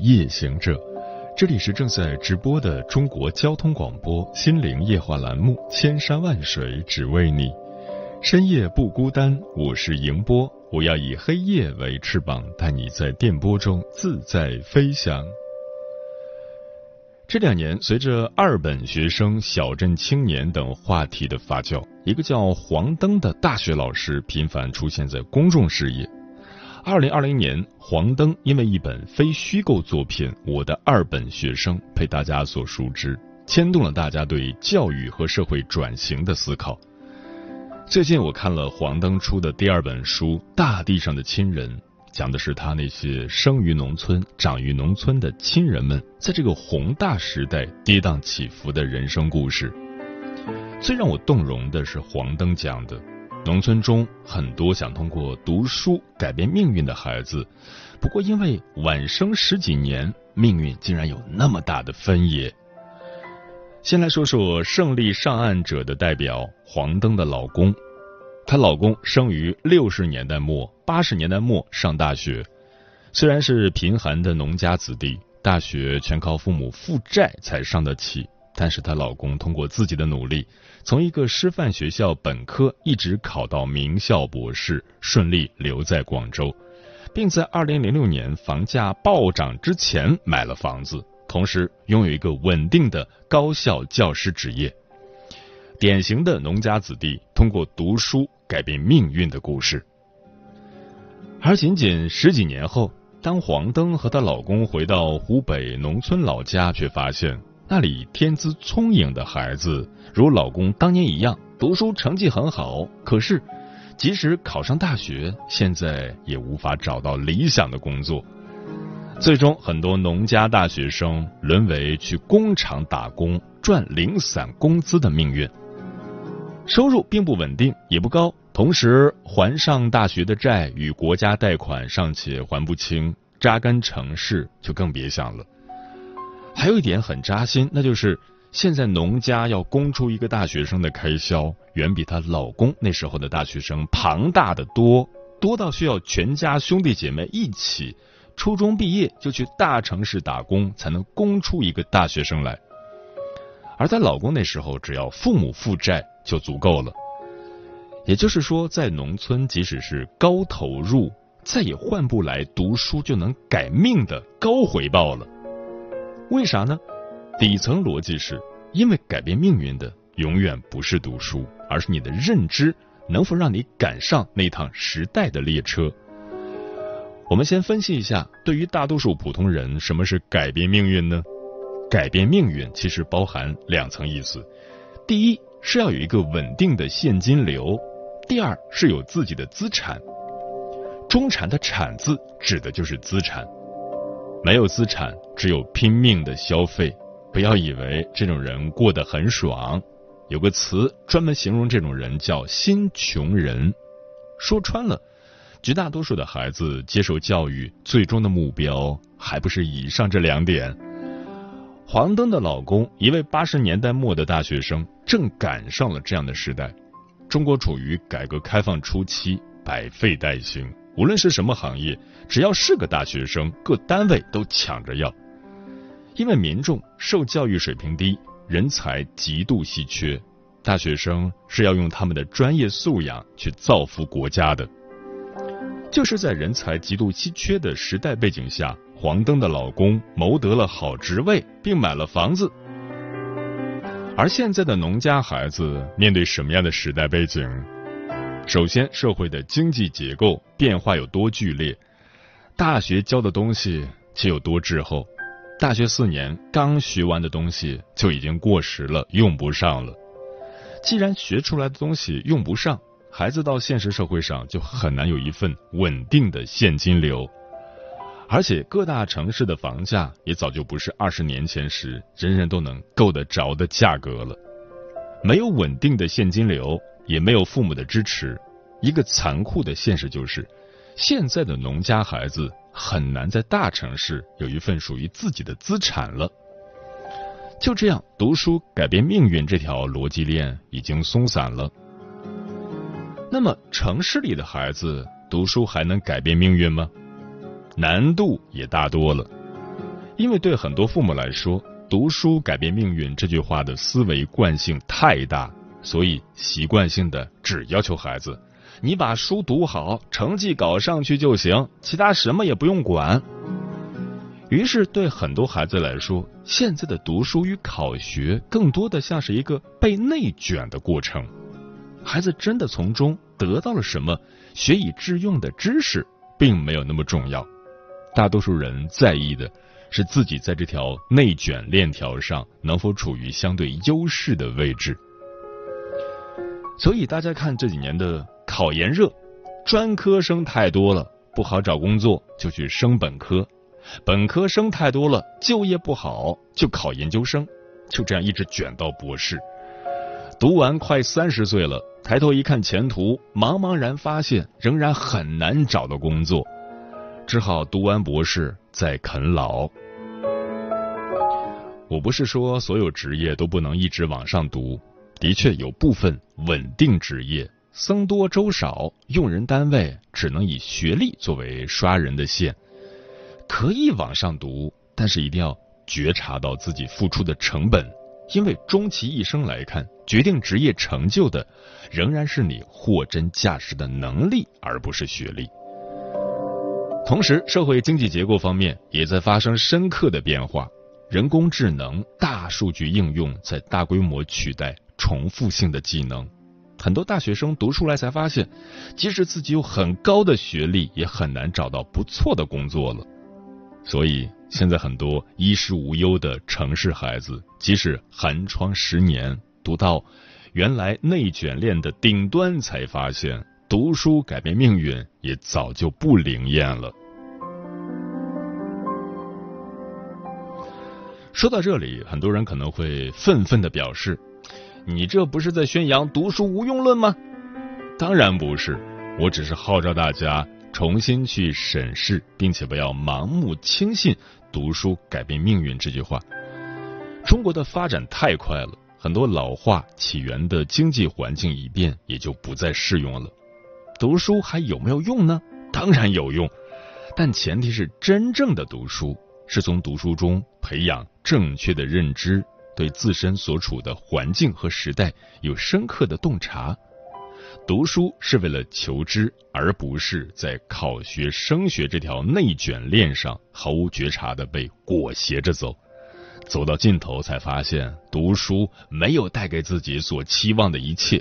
夜行者，这里是正在直播的中国交通广播心灵夜话栏目《千山万水只为你》，深夜不孤单，我是迎波，我要以黑夜为翅膀，带你在电波中自在飞翔。这两年，随着二本学生、小镇青年等话题的发酵，一个叫黄灯的大学老师频繁出现在公众视野。二零二零年，黄灯因为一本非虚构作品《我的二本学生》被大家所熟知，牵动了大家对教育和社会转型的思考。最近我看了黄灯出的第二本书《大地上的亲人》，讲的是他那些生于农村、长于农村的亲人们在这个宏大时代跌宕起伏的人生故事。最让我动容的是黄灯讲的。农村中很多想通过读书改变命运的孩子，不过因为晚生十几年，命运竟然有那么大的分野。先来说说胜利上岸者的代表黄灯的老公，她老公生于六十年代末八十年代末上大学，虽然是贫寒的农家子弟，大学全靠父母负债才上得起，但是她老公通过自己的努力。从一个师范学校本科一直考到名校博士，顺利留在广州，并在二零零六年房价暴涨之前买了房子，同时拥有一个稳定的高校教师职业。典型的农家子弟通过读书改变命运的故事。而仅仅十几年后，当黄灯和她老公回到湖北农村老家，却发现。那里天资聪颖的孩子，如老公当年一样，读书成绩很好。可是，即使考上大学，现在也无法找到理想的工作。最终，很多农家大学生沦为去工厂打工赚零散工资的命运，收入并不稳定，也不高。同时，还上大学的债与国家贷款尚且还不清，扎根城市就更别想了。还有一点很扎心，那就是现在农家要供出一个大学生的开销，远比她老公那时候的大学生庞大的多，多到需要全家兄弟姐妹一起初中毕业就去大城市打工，才能供出一个大学生来。而在老公那时候，只要父母负债就足够了。也就是说，在农村，即使是高投入，再也换不来读书就能改命的高回报了。为啥呢？底层逻辑是因为改变命运的永远不是读书，而是你的认知能否让你赶上那趟时代的列车。我们先分析一下，对于大多数普通人，什么是改变命运呢？改变命运其实包含两层意思：第一是要有一个稳定的现金流；第二是有自己的资产。中产的“产”字指的就是资产。没有资产，只有拼命的消费。不要以为这种人过得很爽。有个词专门形容这种人，叫“新穷人”。说穿了，绝大多数的孩子接受教育，最终的目标还不是以上这两点。黄灯的老公，一位八十年代末的大学生，正赶上了这样的时代。中国处于改革开放初期，百废待兴。无论是什么行业，只要是个大学生，各单位都抢着要。因为民众受教育水平低，人才极度稀缺，大学生是要用他们的专业素养去造福国家的。就是在人才极度稀缺的时代背景下，黄灯的老公谋得了好职位，并买了房子。而现在的农家孩子面对什么样的时代背景？首先，社会的经济结构变化有多剧烈，大学教的东西却有多滞后。大学四年刚学完的东西就已经过时了，用不上了。既然学出来的东西用不上，孩子到现实社会上就很难有一份稳定的现金流。而且各大城市的房价也早就不是二十年前时人人都能够得着的价格了。没有稳定的现金流，也没有父母的支持，一个残酷的现实就是，现在的农家孩子很难在大城市有一份属于自己的资产了。就这样，读书改变命运这条逻辑链已经松散了。那么，城市里的孩子读书还能改变命运吗？难度也大多了，因为对很多父母来说，“读书改变命运”这句话的思维惯性太大，所以习惯性的只要求孩子：“你把书读好，成绩搞上去就行，其他什么也不用管。”于是，对很多孩子来说，现在的读书与考学更多的像是一个被内卷的过程。孩子真的从中得到了什么学以致用的知识，并没有那么重要。大多数人在意的是自己在这条内卷链条上能否处于相对优势的位置。所以，大家看这几年的考研热，专科生太多了，不好找工作，就去升本科。本科生太多了，就业不好就考研究生，就这样一直卷到博士。读完快三十岁了，抬头一看前途，茫茫然发现仍然很难找到工作，只好读完博士再啃老。我不是说所有职业都不能一直往上读，的确有部分稳定职业僧多粥少，用人单位只能以学历作为刷人的线。可以往上读，但是一定要觉察到自己付出的成本，因为终其一生来看，决定职业成就的仍然是你货真价实的能力，而不是学历。同时，社会经济结构方面也在发生深刻的变化，人工智能、大数据应用在大规模取代重复性的技能，很多大学生读出来才发现，即使自己有很高的学历，也很难找到不错的工作了。所以，现在很多衣食无忧的城市孩子，即使寒窗十年，读到原来内卷链的顶端，才发现读书改变命运也早就不灵验了。说到这里，很多人可能会愤愤的表示：“你这不是在宣扬读书无用论吗？”当然不是，我只是号召大家。重新去审视，并且不要盲目轻信“读书改变命运”这句话。中国的发展太快了，很多老化起源的经济环境一变，也就不再适用了。读书还有没有用呢？当然有用，但前提是真正的读书，是从读书中培养正确的认知，对自身所处的环境和时代有深刻的洞察。读书是为了求知，而不是在考学升学这条内卷链上毫无觉察的被裹挟着走，走到尽头才发现读书没有带给自己所期望的一切。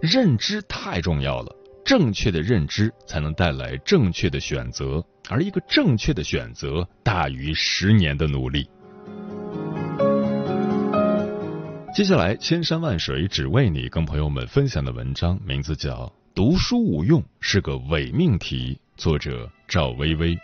认知太重要了，正确的认知才能带来正确的选择，而一个正确的选择大于十年的努力。接下来，千山万水只为你，跟朋友们分享的文章名字叫《读书无用是个伪命题》，作者赵薇薇。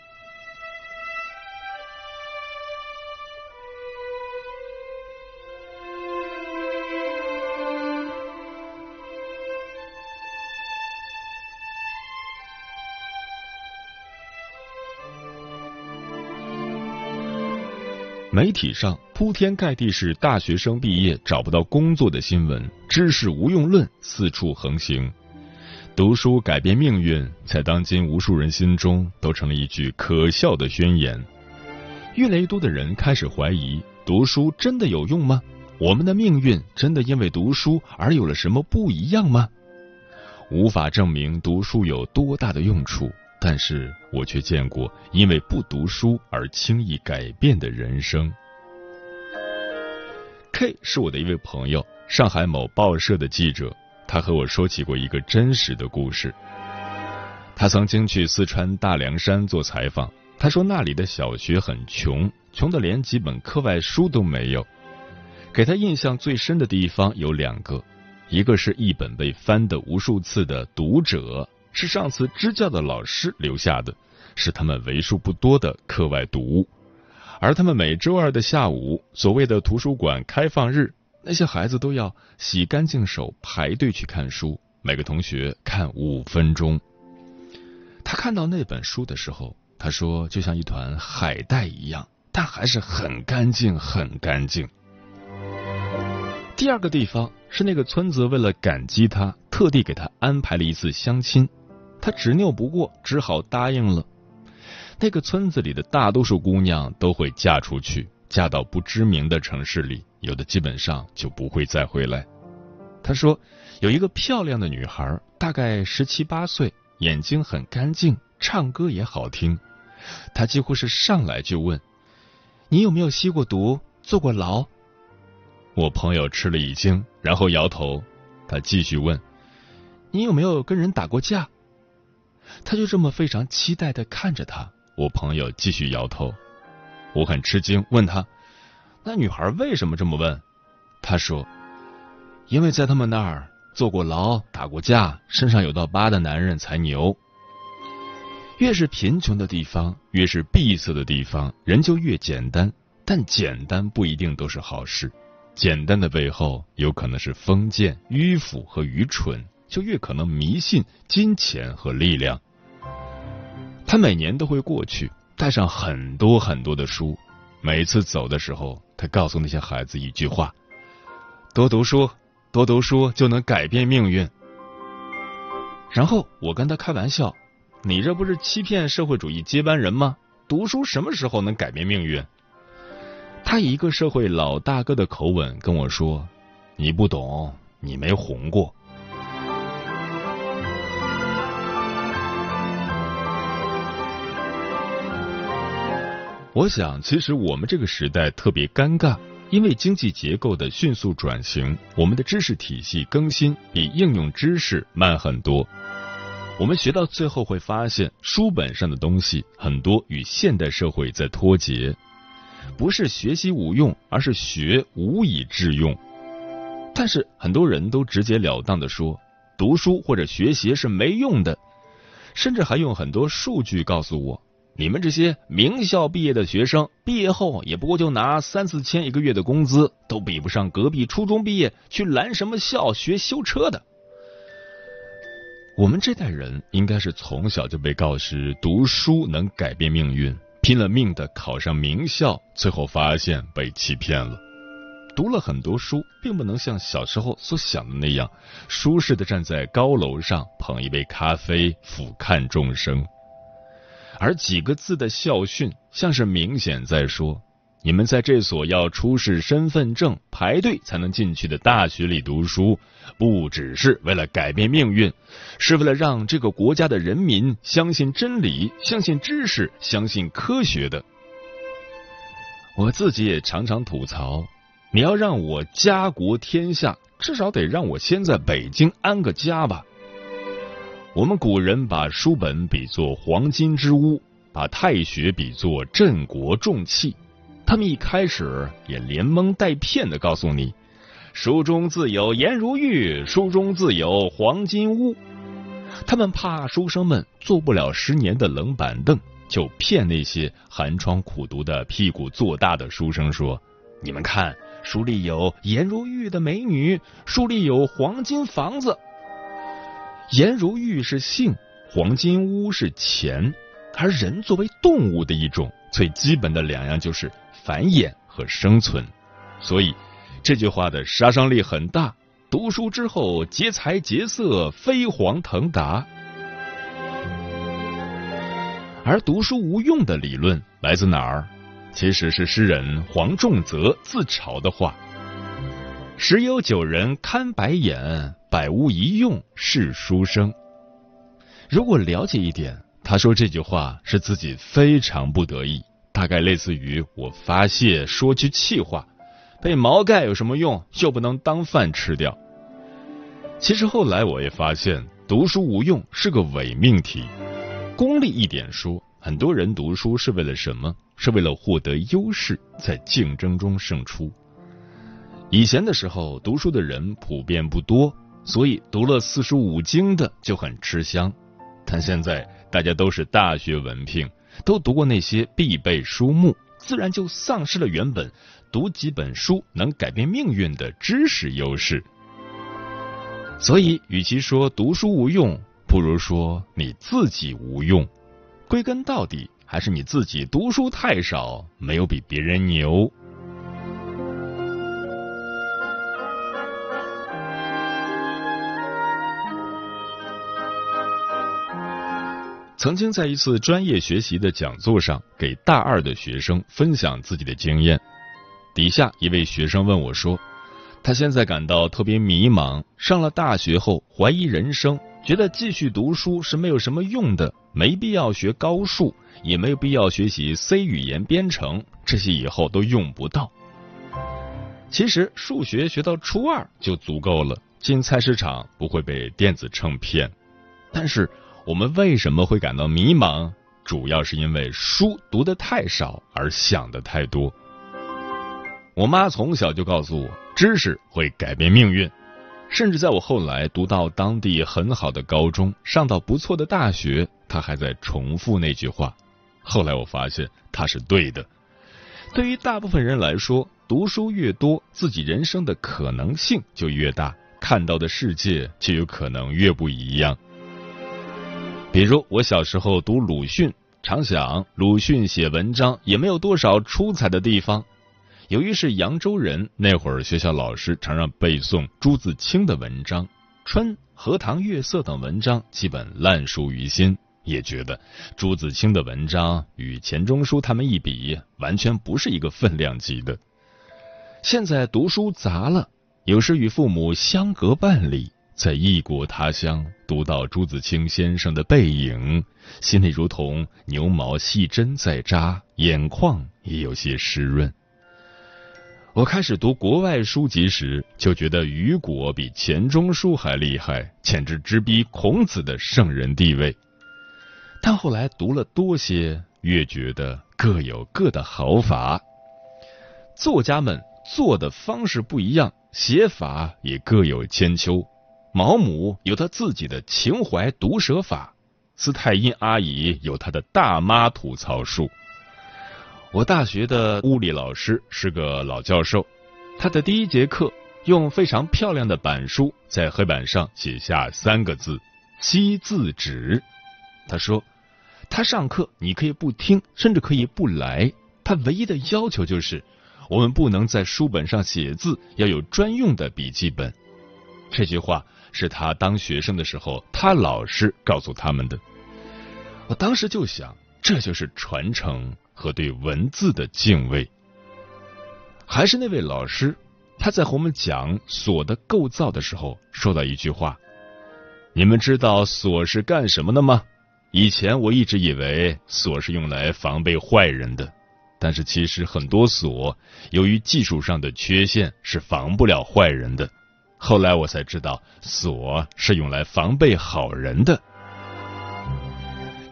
媒体上铺天盖地是大学生毕业找不到工作的新闻，知识无用论四处横行，读书改变命运，在当今无数人心中都成了一句可笑的宣言。越来越多的人开始怀疑：读书真的有用吗？我们的命运真的因为读书而有了什么不一样吗？无法证明读书有多大的用处。但是我却见过因为不读书而轻易改变的人生。K 是我的一位朋友，上海某报社的记者。他和我说起过一个真实的故事。他曾经去四川大凉山做采访，他说那里的小学很穷，穷的连几本课外书都没有。给他印象最深的地方有两个，一个是一本被翻的无数次的《读者》。是上次支教的老师留下的，是他们为数不多的课外读物。而他们每周二的下午，所谓的图书馆开放日，那些孩子都要洗干净手排队去看书，每个同学看五分钟。他看到那本书的时候，他说就像一团海带一样，但还是很干净，很干净。第二个地方是那个村子为了感激他，特地给他安排了一次相亲，他执拗不过，只好答应了。那个村子里的大多数姑娘都会嫁出去，嫁到不知名的城市里，有的基本上就不会再回来。他说，有一个漂亮的女孩，大概十七八岁，眼睛很干净，唱歌也好听。他几乎是上来就问：“你有没有吸过毒，坐过牢？”我朋友吃了一惊，然后摇头。他继续问：“你有没有跟人打过架？”他就这么非常期待的看着他。我朋友继续摇头，我很吃惊，问他：“那女孩为什么这么问？”他说：“因为在他们那儿坐过牢、打过架、身上有道疤的男人才牛。越是贫穷的地方，越是闭塞的地方，人就越简单。但简单不一定都是好事，简单的背后有可能是封建、迂腐和愚蠢，就越可能迷信金钱和力量。”他每年都会过去，带上很多很多的书。每次走的时候，他告诉那些孩子一句话：“多读书，多读书就能改变命运。”然后我跟他开玩笑：“你这不是欺骗社会主义接班人吗？读书什么时候能改变命运？”他以一个社会老大哥的口吻跟我说：“你不懂，你没红过。”我想，其实我们这个时代特别尴尬，因为经济结构的迅速转型，我们的知识体系更新比应用知识慢很多。我们学到最后会发现，书本上的东西很多与现代社会在脱节，不是学习无用，而是学无以致用。但是很多人都直截了当的说，读书或者学习是没用的，甚至还用很多数据告诉我。你们这些名校毕业的学生，毕业后也不过就拿三四千一个月的工资，都比不上隔壁初中毕业去拦什么校学修车的。我们这代人应该是从小就被告知读书能改变命运，拼了命的考上名校，最后发现被欺骗了。读了很多书，并不能像小时候所想的那样，舒适的站在高楼上捧一杯咖啡，俯瞰众生。而几个字的校训，像是明显在说：你们在这所要出示身份证、排队才能进去的大学里读书，不只是为了改变命运，是为了让这个国家的人民相信真理、相信知识、相信科学的。我自己也常常吐槽：你要让我家国天下，至少得让我先在北京安个家吧。我们古人把书本比作黄金之屋，把太学比作镇国重器。他们一开始也连蒙带骗的告诉你，书中自有颜如玉，书中自有黄金屋。他们怕书生们坐不了十年的冷板凳，就骗那些寒窗苦读的屁股坐大的书生说：“你们看，书里有颜如玉的美女，书里有黄金房子。”颜如玉是性，黄金屋是钱，而人作为动物的一种，最基本的两样就是繁衍和生存。所以这句话的杀伤力很大。读书之后劫财劫色，飞黄腾达。而读书无用的理论来自哪儿？其实是诗人黄仲泽自嘲的话。十有九人看白眼，百无一用是书生。如果了解一点，他说这句话是自己非常不得意，大概类似于我发泄说句气话，被毛盖有什么用？又不能当饭吃掉。其实后来我也发现，读书无用是个伪命题。功利一点说，很多人读书是为了什么？是为了获得优势，在竞争中胜出。以前的时候，读书的人普遍不多，所以读了四书五经的就很吃香。但现在大家都是大学文凭，都读过那些必备书目，自然就丧失了原本读几本书能改变命运的知识优势。所以，与其说读书无用，不如说你自己无用。归根到底，还是你自己读书太少，没有比别人牛。曾经在一次专业学习的讲座上，给大二的学生分享自己的经验。底下一位学生问我说：“他现在感到特别迷茫，上了大学后怀疑人生，觉得继续读书是没有什么用的，没必要学高数，也没有必要学习 C 语言编程，这些以后都用不到。其实数学学到初二就足够了，进菜市场不会被电子秤骗。但是。”我们为什么会感到迷茫？主要是因为书读的太少，而想的太多。我妈从小就告诉我，知识会改变命运。甚至在我后来读到当地很好的高中，上到不错的大学，她还在重复那句话。后来我发现她是对的。对于大部分人来说，读书越多，自己人生的可能性就越大，看到的世界就有可能越不一样。比如我小时候读鲁迅，常想鲁迅写文章也没有多少出彩的地方。由于是扬州人，那会儿学校老师常让背诵朱自清的文章，《春》《荷塘月色》等文章基本烂熟于心，也觉得朱自清的文章与钱钟书他们一比，完全不是一个分量级的。现在读书杂了，有时与父母相隔半里。在异国他乡读到朱自清先生的背影，心里如同牛毛细针在扎，眼眶也有些湿润。我开始读国外书籍时，就觉得雨果比钱钟书还厉害，简直直逼孔子的圣人地位。但后来读了多些，越觉得各有各的好法。作家们做的方式不一样，写法也各有千秋。毛姆有他自己的情怀毒舌法，斯泰因阿姨有她的大妈吐槽术。我大学的物理老师是个老教授，他的第一节课用非常漂亮的板书在黑板上写下三个字“惜字纸”。他说，他上课你可以不听，甚至可以不来，他唯一的要求就是我们不能在书本上写字，要有专用的笔记本。这句话。是他当学生的时候，他老师告诉他们的。我当时就想，这就是传承和对文字的敬畏。还是那位老师，他在和我们讲锁的构造的时候，说到一句话：“你们知道锁是干什么的吗？”以前我一直以为锁是用来防备坏人的，但是其实很多锁由于技术上的缺陷是防不了坏人的。后来我才知道，锁是用来防备好人的。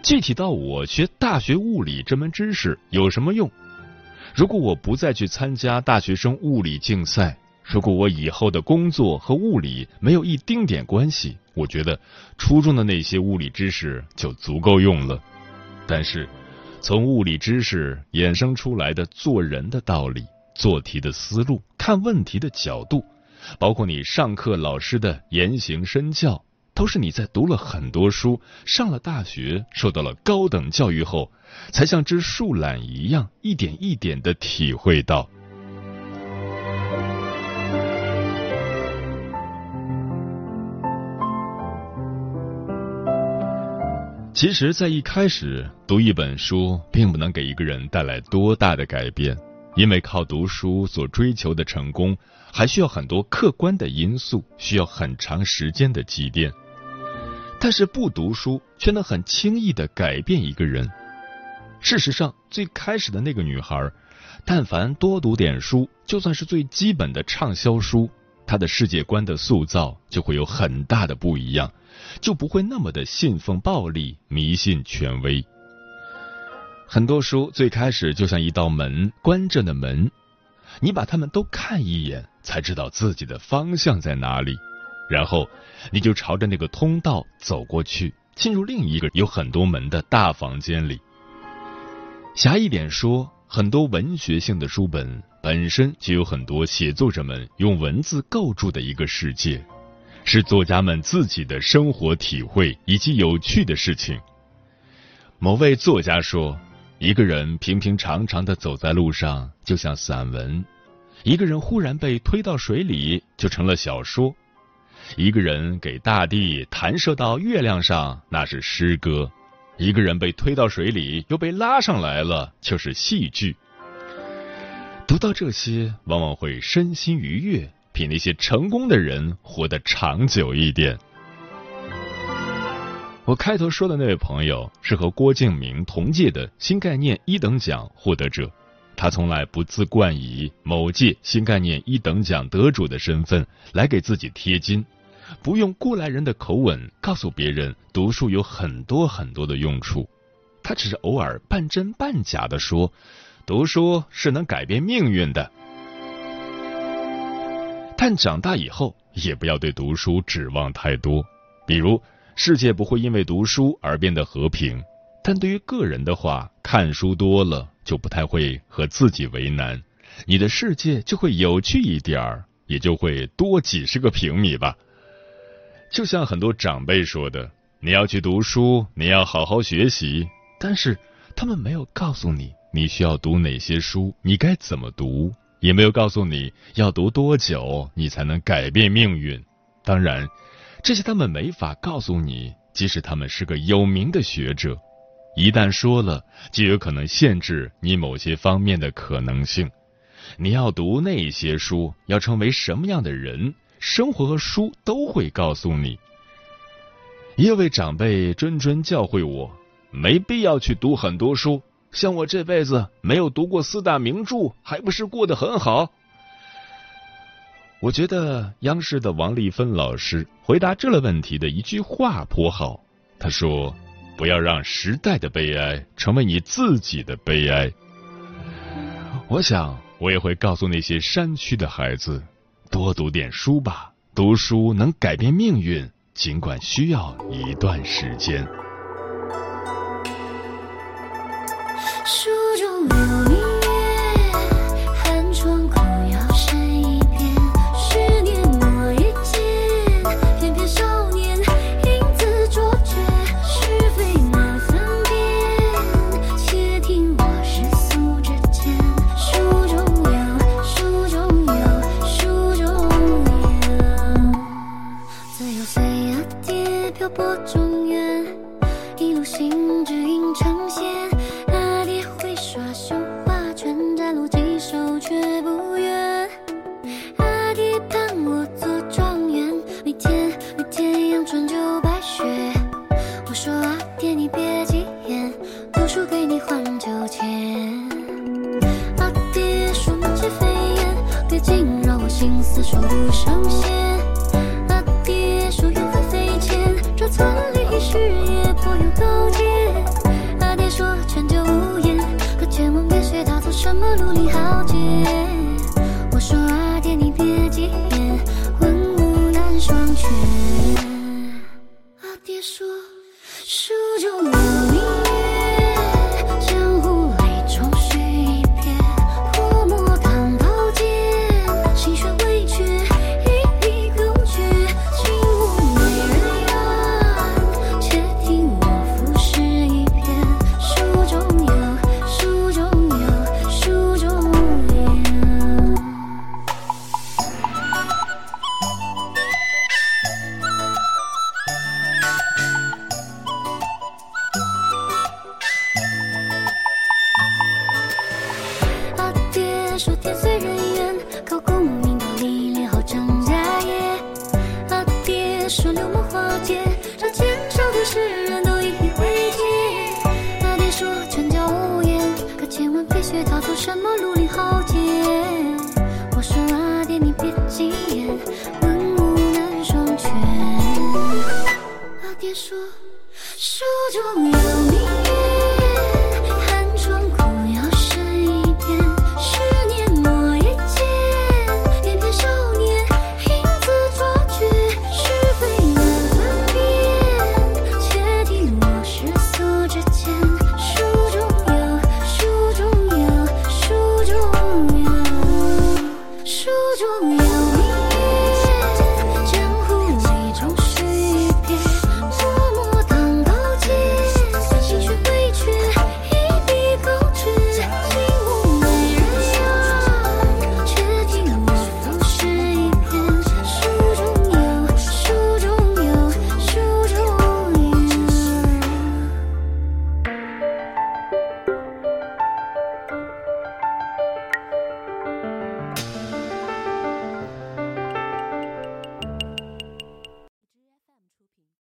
具体到我学大学物理这门知识有什么用？如果我不再去参加大学生物理竞赛，如果我以后的工作和物理没有一丁点关系，我觉得初中的那些物理知识就足够用了。但是，从物理知识衍生出来的做人的道理、做题的思路、看问题的角度。包括你上课老师的言行身教，都是你在读了很多书、上了大学、受到了高等教育后，才像只树懒一样，一点一点的体会到。其实，在一开始读一本书，并不能给一个人带来多大的改变。因为靠读书所追求的成功，还需要很多客观的因素，需要很长时间的积淀。但是不读书却能很轻易的改变一个人。事实上，最开始的那个女孩，但凡多读点书，就算是最基本的畅销书，她的世界观的塑造就会有很大的不一样，就不会那么的信奉暴力、迷信权威。很多书最开始就像一道门，关着的门，你把它们都看一眼，才知道自己的方向在哪里，然后你就朝着那个通道走过去，进入另一个有很多门的大房间里。狭义点说，很多文学性的书本本身就有很多写作者们用文字构筑的一个世界，是作家们自己的生活体会以及有趣的事情。某位作家说：“一个人平平常常的走在路上，就像散文；一个人忽然被推到水里，就成了小说。”一个人给大地弹射到月亮上，那是诗歌；一个人被推到水里，又被拉上来了，就是戏剧。读到这些，往往会身心愉悦，比那些成功的人活得长久一点。我开头说的那位朋友是和郭敬明同届的新概念一等奖获得者，他从来不自冠以某届新概念一等奖得主的身份来给自己贴金。不用过来人的口吻告诉别人读书有很多很多的用处，他只是偶尔半真半假的说，读书是能改变命运的。但长大以后也不要对读书指望太多，比如世界不会因为读书而变得和平，但对于个人的话，看书多了就不太会和自己为难，你的世界就会有趣一点儿，也就会多几十个平米吧。就像很多长辈说的，你要去读书，你要好好学习，但是他们没有告诉你你需要读哪些书，你该怎么读，也没有告诉你要读多久，你才能改变命运。当然，这些他们没法告诉你，即使他们是个有名的学者，一旦说了，就有可能限制你某些方面的可能性。你要读那些书，要成为什么样的人？生活和书都会告诉你。一位长辈谆谆教诲我，没必要去读很多书。像我这辈子没有读过四大名著，还不是过得很好？我觉得央视的王丽芬老师回答这类问题的一句话颇好。他说：“不要让时代的悲哀成为你自己的悲哀。”我想，我也会告诉那些山区的孩子。多读点书吧，读书能改变命运，尽管需要一段时间。书惊扰我心思说不胜闲。阿爹说缘分非浅，这村里事业颇有高见。阿爹说劝酒无言，可千万别学他做什么绿林豪杰。